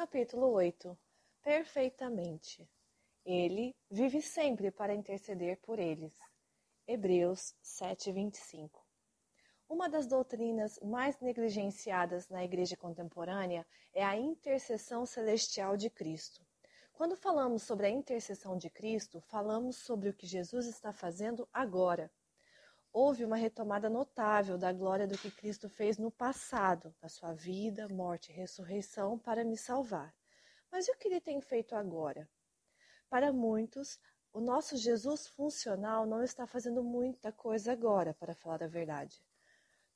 capítulo 8 Perfeitamente. Ele vive sempre para interceder por eles. Hebreus 7:25. Uma das doutrinas mais negligenciadas na igreja contemporânea é a intercessão celestial de Cristo. Quando falamos sobre a intercessão de Cristo, falamos sobre o que Jesus está fazendo agora. Houve uma retomada notável da glória do que Cristo fez no passado, na sua vida, morte e ressurreição, para me salvar. Mas e o que ele tem feito agora? Para muitos, o nosso Jesus funcional não está fazendo muita coisa agora, para falar a verdade.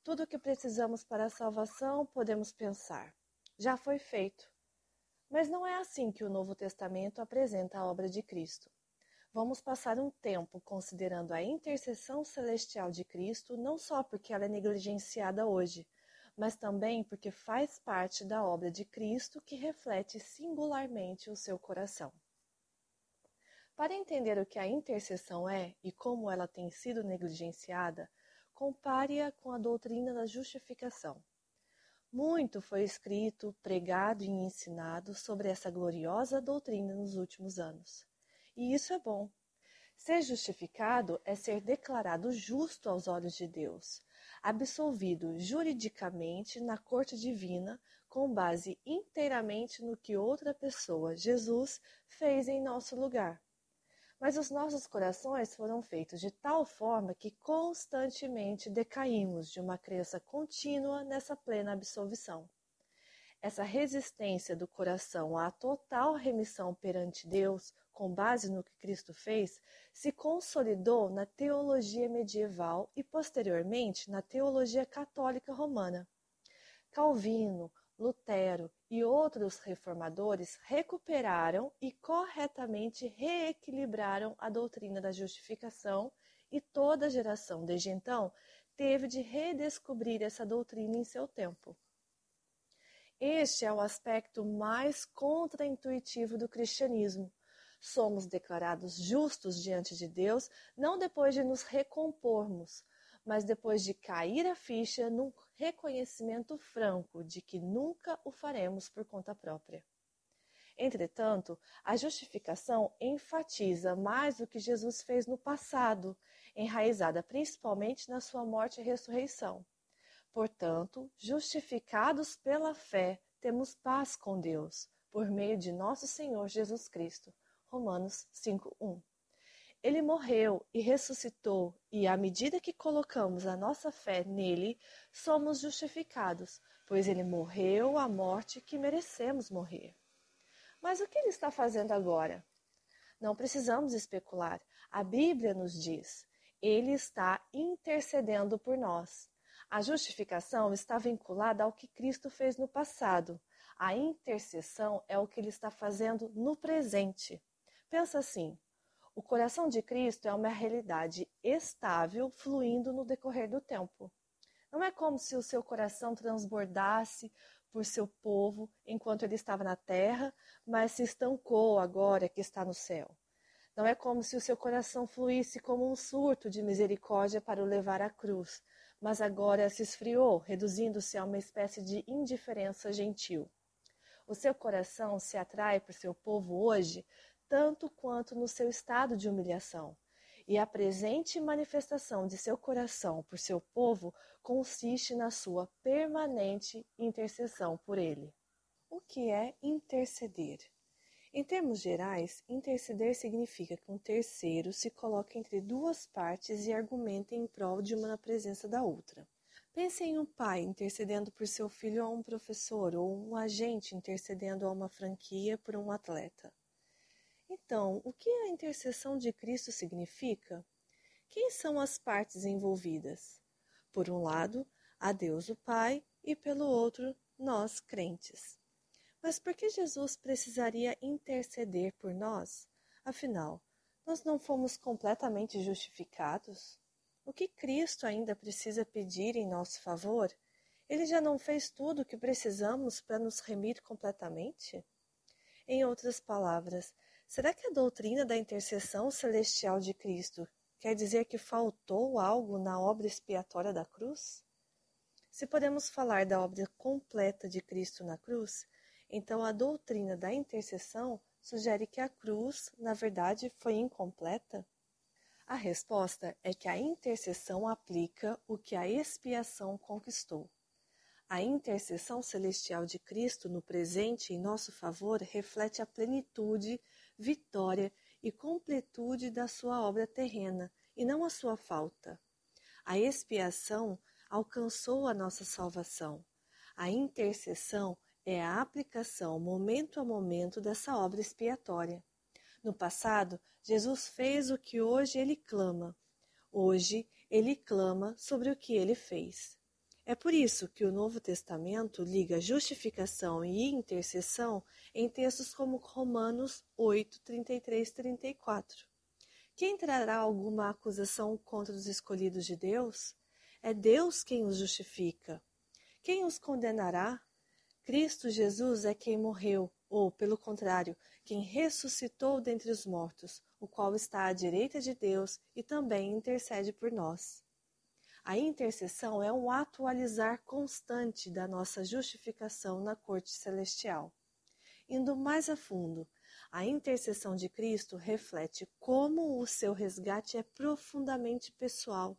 Tudo o que precisamos para a salvação podemos pensar. Já foi feito. Mas não é assim que o Novo Testamento apresenta a obra de Cristo. Vamos passar um tempo considerando a intercessão celestial de Cristo, não só porque ela é negligenciada hoje, mas também porque faz parte da obra de Cristo que reflete singularmente o seu coração. Para entender o que a intercessão é e como ela tem sido negligenciada, compare-a com a doutrina da justificação. Muito foi escrito, pregado e ensinado sobre essa gloriosa doutrina nos últimos anos. E isso é bom. Ser justificado é ser declarado justo aos olhos de Deus, absolvido juridicamente na corte divina, com base inteiramente no que outra pessoa, Jesus, fez em nosso lugar. Mas os nossos corações foram feitos de tal forma que constantemente decaímos de uma crença contínua nessa plena absolvição. Essa resistência do coração à total remissão perante Deus, com base no que Cristo fez, se consolidou na teologia medieval e posteriormente na teologia católica romana. Calvino, Lutero e outros reformadores recuperaram e corretamente reequilibraram a doutrina da justificação e toda geração desde então teve de redescobrir essa doutrina em seu tempo. Este é o aspecto mais contraintuitivo do cristianismo. Somos declarados justos diante de Deus não depois de nos recompormos, mas depois de cair a ficha num reconhecimento franco de que nunca o faremos por conta própria. Entretanto, a justificação enfatiza mais o que Jesus fez no passado, enraizada principalmente na sua morte e ressurreição. Portanto, justificados pela fé, temos paz com Deus, por meio de nosso Senhor Jesus Cristo. Romanos 5:1. Ele morreu e ressuscitou, e à medida que colocamos a nossa fé nele, somos justificados, pois ele morreu a morte que merecemos morrer. Mas o que ele está fazendo agora? Não precisamos especular. A Bíblia nos diz: ele está intercedendo por nós. A justificação está vinculada ao que Cristo fez no passado. A intercessão é o que ele está fazendo no presente. Pensa assim: o coração de Cristo é uma realidade estável, fluindo no decorrer do tempo. Não é como se o seu coração transbordasse por seu povo enquanto ele estava na terra, mas se estancou agora que está no céu. Não é como se o seu coração fluísse como um surto de misericórdia para o levar à cruz, mas agora se esfriou, reduzindo-se a uma espécie de indiferença gentil. O seu coração se atrai por seu povo hoje tanto quanto no seu estado de humilhação. E a presente manifestação de seu coração por seu povo consiste na sua permanente intercessão por ele. O que é interceder? Em termos gerais, interceder significa que um terceiro se coloca entre duas partes e argumenta em prol de uma na presença da outra. Pense em um pai intercedendo por seu filho a um professor ou um agente intercedendo a uma franquia por um atleta. Então, o que a intercessão de Cristo significa? Quem são as partes envolvidas? Por um lado, a Deus o Pai e pelo outro, nós crentes. Mas por que Jesus precisaria interceder por nós? Afinal, nós não fomos completamente justificados? O que Cristo ainda precisa pedir em nosso favor? Ele já não fez tudo o que precisamos para nos remir completamente? Em outras palavras, Será que a doutrina da intercessão celestial de Cristo quer dizer que faltou algo na obra expiatória da cruz? Se podemos falar da obra completa de Cristo na cruz, Então a doutrina da intercessão sugere que a cruz, na verdade, foi incompleta? A resposta é que a intercessão aplica o que a expiação conquistou. A intercessão celestial de Cristo no presente em nosso favor reflete a plenitude, vitória e completude da sua obra terrena e não a sua falta. A expiação alcançou a nossa salvação. A intercessão é a aplicação momento a momento dessa obra expiatória. No passado, Jesus fez o que hoje ele clama. Hoje, ele clama sobre o que ele fez. É por isso que o Novo Testamento liga justificação e intercessão em textos como Romanos 8, 33 34. Quem trará alguma acusação contra os escolhidos de Deus? É Deus quem os justifica. Quem os condenará? Cristo Jesus é quem morreu, ou, pelo contrário, quem ressuscitou dentre os mortos, o qual está à direita de Deus e também intercede por nós. A intercessão é um atualizar constante da nossa justificação na corte celestial. Indo mais a fundo, a intercessão de Cristo reflete como o seu resgate é profundamente pessoal.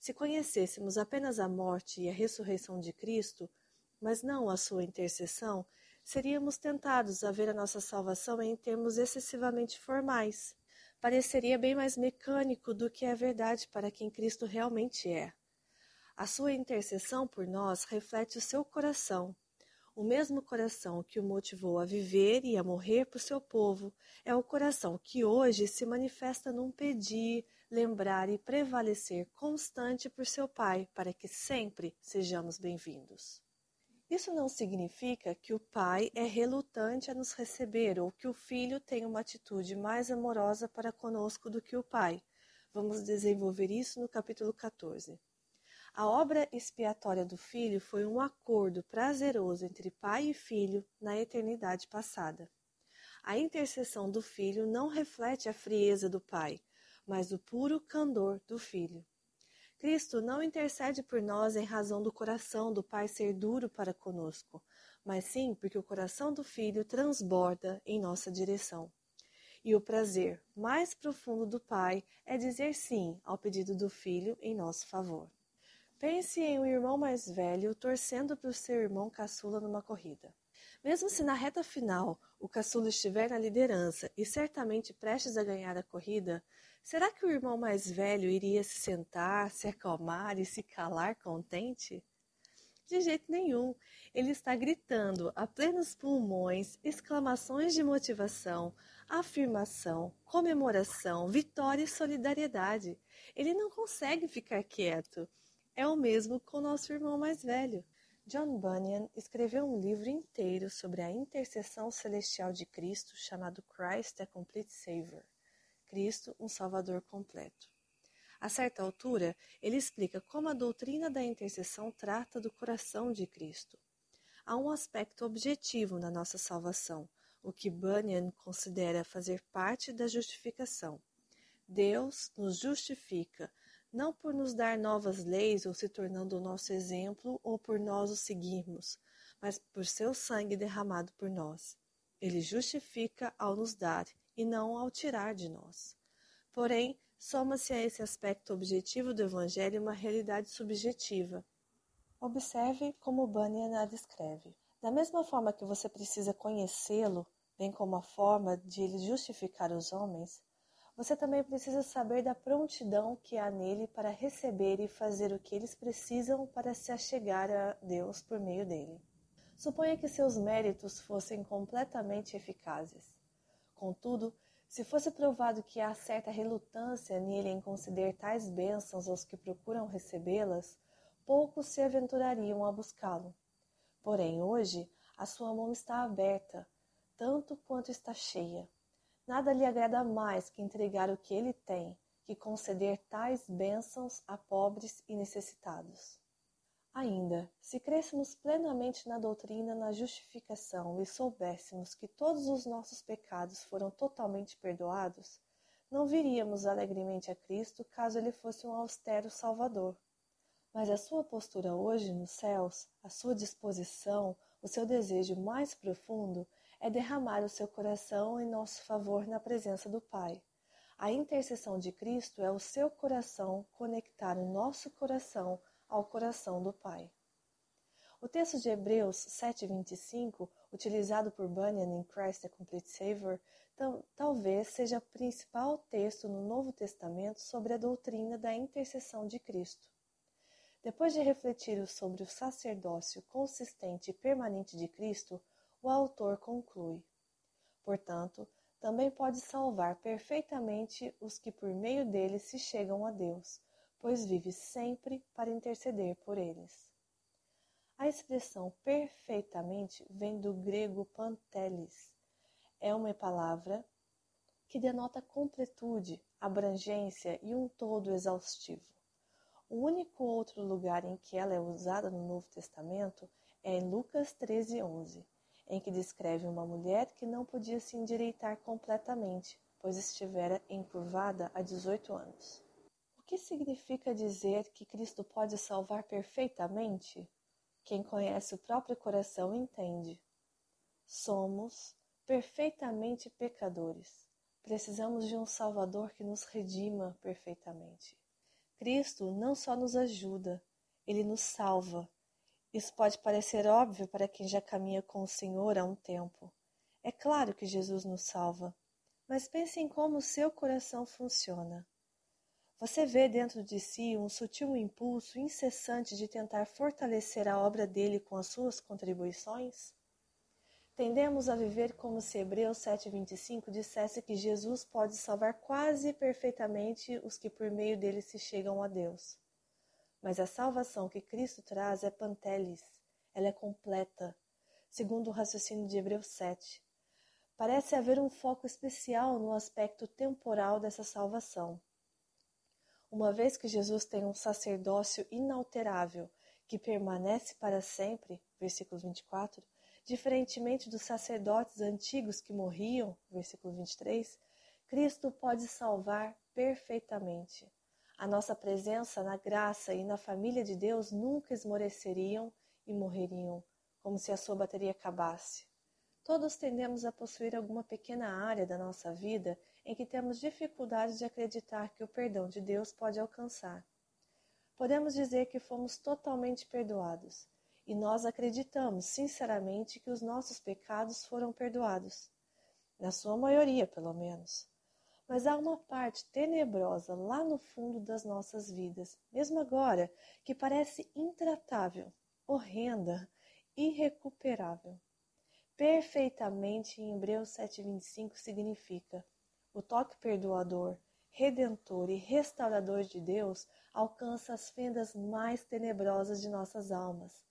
Se conhecêssemos apenas a morte e a ressurreição de Cristo, mas não a sua intercessão, seríamos tentados a ver a nossa salvação em termos excessivamente formais pareceria bem mais mecânico do que é verdade para quem Cristo realmente é. A sua intercessão por nós reflete o seu coração. O mesmo coração que o motivou a viver e a morrer por seu povo é o coração que hoje se manifesta num pedir, lembrar e prevalecer constante por seu Pai, para que sempre sejamos bem-vindos. Isso não significa que o pai é relutante a nos receber ou que o filho tem uma atitude mais amorosa para conosco do que o pai. Vamos desenvolver isso no capítulo 14. A obra expiatória do filho foi um acordo prazeroso entre pai e filho na eternidade passada. A intercessão do filho não reflete a frieza do pai, mas o puro candor do filho. Cristo não intercede por nós em razão do coração do Pai ser duro para conosco, mas sim porque o coração do Filho transborda em nossa direção. E o prazer mais profundo do Pai é dizer sim ao pedido do Filho em nosso favor. Pense em um irmão mais velho torcendo para o seu irmão caçula numa corrida. Mesmo se na reta final o caçula estiver na liderança e certamente prestes a ganhar a corrida, Será que o irmão mais velho iria se sentar, se acalmar e se calar contente? De jeito nenhum. Ele está gritando a plenos pulmões exclamações de motivação, afirmação, comemoração, vitória e solidariedade. Ele não consegue ficar quieto. É o mesmo com nosso irmão mais velho. John Bunyan escreveu um livro inteiro sobre a intercessão celestial de Cristo chamado Christ the Complete Savior. Cristo, um Salvador completo. A certa altura, ele explica como a doutrina da intercessão trata do coração de Cristo. Há um aspecto objetivo na nossa salvação, o que Bunyan considera fazer parte da justificação. Deus nos justifica, não por nos dar novas leis ou se tornando o nosso exemplo ou por nós o seguirmos, mas por seu sangue derramado por nós. Ele justifica ao nos dar e não ao tirar de nós. Porém, soma-se a esse aspecto objetivo do Evangelho uma realidade subjetiva. Observe como Bunyan a descreve. Da mesma forma que você precisa conhecê-lo, bem como a forma de ele justificar os homens, você também precisa saber da prontidão que há nele para receber e fazer o que eles precisam para se achegar a Deus por meio dele. Suponha que seus méritos fossem completamente eficazes. Contudo, se fosse provado que há certa relutância nele em conceder tais bênçãos aos que procuram recebê-las, poucos se aventurariam a buscá-lo. Porém, hoje, a sua mão está aberta, tanto quanto está cheia. Nada lhe agrada mais que entregar o que ele tem, que conceder tais bênçãos a pobres e necessitados. Ainda, se crêssemos plenamente na doutrina na justificação e soubéssemos que todos os nossos pecados foram totalmente perdoados, não viríamos alegremente a Cristo caso ele fosse um austero Salvador. Mas a sua postura hoje nos céus, a sua disposição, o seu desejo mais profundo é derramar o seu coração em nosso favor na presença do Pai. A intercessão de Cristo é o seu coração conectar o nosso coração ao coração do Pai. O texto de Hebreus 7:25, utilizado por Bunyan em Christ the Complete Savior, talvez seja o principal texto no Novo Testamento sobre a doutrina da intercessão de Cristo. Depois de refletir sobre o sacerdócio consistente e permanente de Cristo, o autor conclui: Portanto, também pode salvar perfeitamente os que por meio dele se chegam a Deus, pois vive sempre para interceder por eles. A expressão perfeitamente vem do grego pantelis. É uma palavra que denota completude, abrangência e um todo exaustivo. O único outro lugar em que ela é usada no Novo Testamento é em Lucas 13:11, em que descreve uma mulher que não podia se endireitar completamente, pois estivera encurvada há 18 anos. Que significa dizer que Cristo pode salvar perfeitamente? Quem conhece o próprio coração entende. Somos perfeitamente pecadores. Precisamos de um Salvador que nos redima perfeitamente. Cristo não só nos ajuda, ele nos salva. Isso pode parecer óbvio para quem já caminha com o Senhor há um tempo. É claro que Jesus nos salva, mas pense em como o seu coração funciona. Você vê dentro de si um sutil impulso incessante de tentar fortalecer a obra dele com as suas contribuições? Tendemos a viver como se Hebreus 7,25 dissesse que Jesus pode salvar quase perfeitamente os que por meio dele se chegam a Deus. Mas a salvação que Cristo traz é pantelis, ela é completa, segundo o raciocínio de Hebreus 7. Parece haver um foco especial no aspecto temporal dessa salvação. Uma vez que Jesus tem um sacerdócio inalterável que permanece para sempre, versículo 24, Diferentemente dos sacerdotes antigos que morriam, versículo 23, Cristo pode salvar perfeitamente. A nossa presença na graça e na família de Deus nunca esmoreceriam e morreriam, como se a sua bateria acabasse. Todos tendemos a possuir alguma pequena área da nossa vida em que temos dificuldade de acreditar que o perdão de Deus pode alcançar. Podemos dizer que fomos totalmente perdoados, e nós acreditamos sinceramente que os nossos pecados foram perdoados, na sua maioria, pelo menos. Mas há uma parte tenebrosa lá no fundo das nossas vidas, mesmo agora, que parece intratável, horrenda, irrecuperável. Perfeitamente em Hebreus 7,25 significa: o toque perdoador, redentor e restaurador de Deus alcança as fendas mais tenebrosas de nossas almas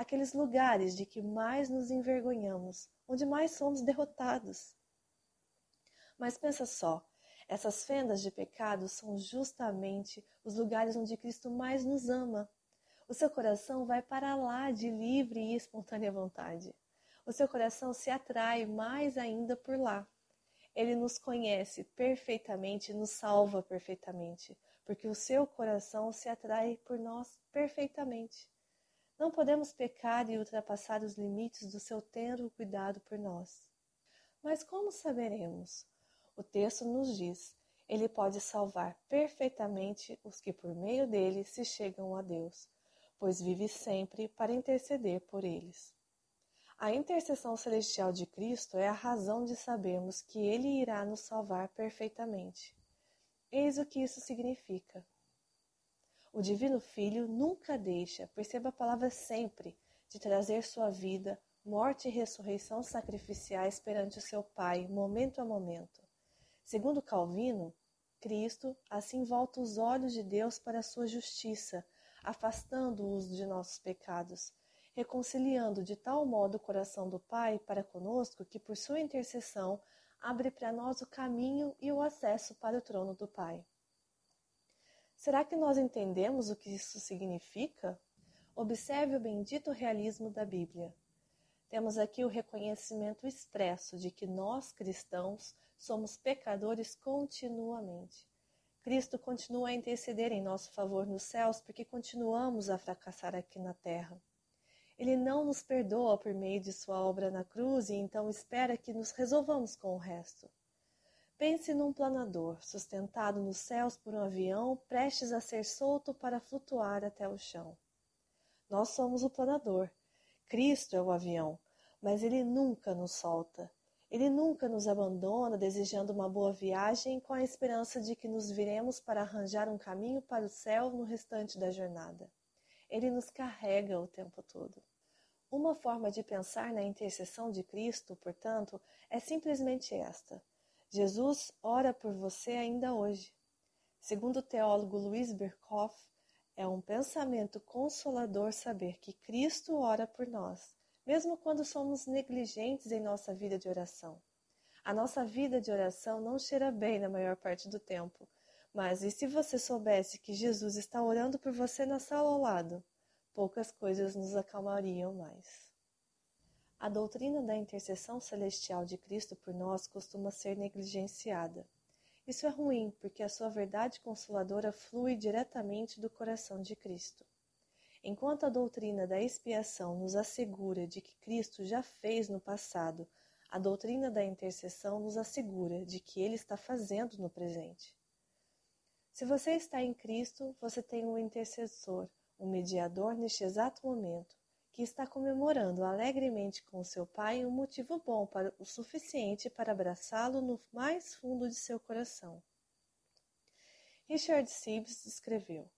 aqueles lugares de que mais nos envergonhamos, onde mais somos derrotados. Mas pensa só, essas fendas de pecado são justamente os lugares onde Cristo mais nos ama. O seu coração vai para lá de livre e espontânea vontade. O seu coração se atrai mais ainda por lá. Ele nos conhece perfeitamente, nos salva perfeitamente, porque o seu coração se atrai por nós perfeitamente. Não podemos pecar e ultrapassar os limites do seu tenro cuidado por nós. Mas como saberemos? O texto nos diz: ele pode salvar perfeitamente os que por meio dele se chegam a Deus, pois vive sempre para interceder por eles. A intercessão celestial de Cristo é a razão de sabermos que ele irá nos salvar perfeitamente. Eis o que isso significa. O Divino Filho nunca deixa, perceba a palavra sempre, de trazer sua vida, morte e ressurreição sacrificiais perante o seu Pai, momento a momento. Segundo Calvino, Cristo assim volta os olhos de Deus para a sua justiça, afastando-os de nossos pecados, reconciliando de tal modo o coração do Pai para conosco que, por sua intercessão, abre para nós o caminho e o acesso para o trono do Pai. Será que nós entendemos o que isso significa? Observe o bendito realismo da Bíblia. Temos aqui o reconhecimento expresso de que nós cristãos somos pecadores continuamente. Cristo continua a interceder em nosso favor nos céus porque continuamos a fracassar aqui na terra. Ele não nos perdoa por meio de sua obra na cruz e então espera que nos resolvamos com o resto. Pense num planador sustentado nos céus por um avião prestes a ser solto para flutuar até o chão. Nós somos o planador. Cristo é o avião, mas ele nunca nos solta. Ele nunca nos abandona desejando uma boa viagem com a esperança de que nos viremos para arranjar um caminho para o céu no restante da jornada. Ele nos carrega o tempo todo. Uma forma de pensar na intercessão de Cristo, portanto, é simplesmente esta: Jesus ora por você ainda hoje. Segundo o teólogo Luiz Berkhoff, é um pensamento consolador saber que Cristo ora por nós mesmo quando somos negligentes em nossa vida de oração. A nossa vida de oração não cheira bem na maior parte do tempo, mas e se você soubesse que Jesus está orando por você na sala ao lado? Poucas coisas nos acalmariam mais. A doutrina da intercessão celestial de Cristo por nós costuma ser negligenciada. Isso é ruim, porque a sua verdade consoladora flui diretamente do coração de Cristo. Enquanto a doutrina da expiação nos assegura de que Cristo já fez no passado, a doutrina da intercessão nos assegura de que Ele está fazendo no presente. Se você está em Cristo, você tem um intercessor, um mediador neste exato momento, que está comemorando alegremente com seu Pai um motivo bom para o suficiente para abraçá-lo no mais fundo de seu coração. Richard Sibbes escreveu: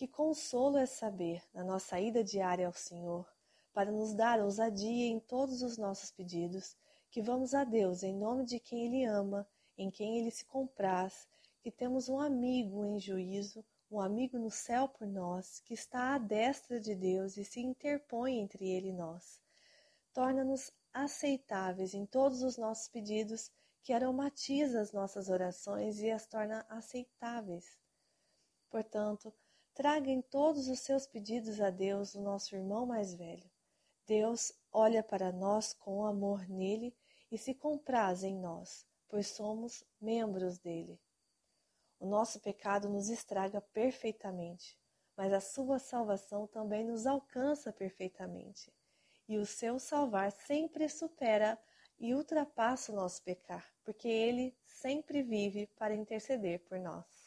que consolo é saber, na nossa ida diária ao Senhor, para nos dar ousadia em todos os nossos pedidos, que vamos a Deus em nome de quem Ele ama, em quem Ele se compraz, que temos um amigo em juízo, um amigo no céu por nós, que está à destra de Deus e se interpõe entre Ele e nós. Torna-nos aceitáveis em todos os nossos pedidos, que aromatiza as nossas orações e as torna aceitáveis. Portanto, Traguem todos os seus pedidos a Deus, o nosso irmão mais velho. Deus olha para nós com amor nele e se compraz em nós, pois somos membros dele. O nosso pecado nos estraga perfeitamente, mas a sua salvação também nos alcança perfeitamente. E o seu salvar sempre supera e ultrapassa o nosso pecar, porque ele sempre vive para interceder por nós.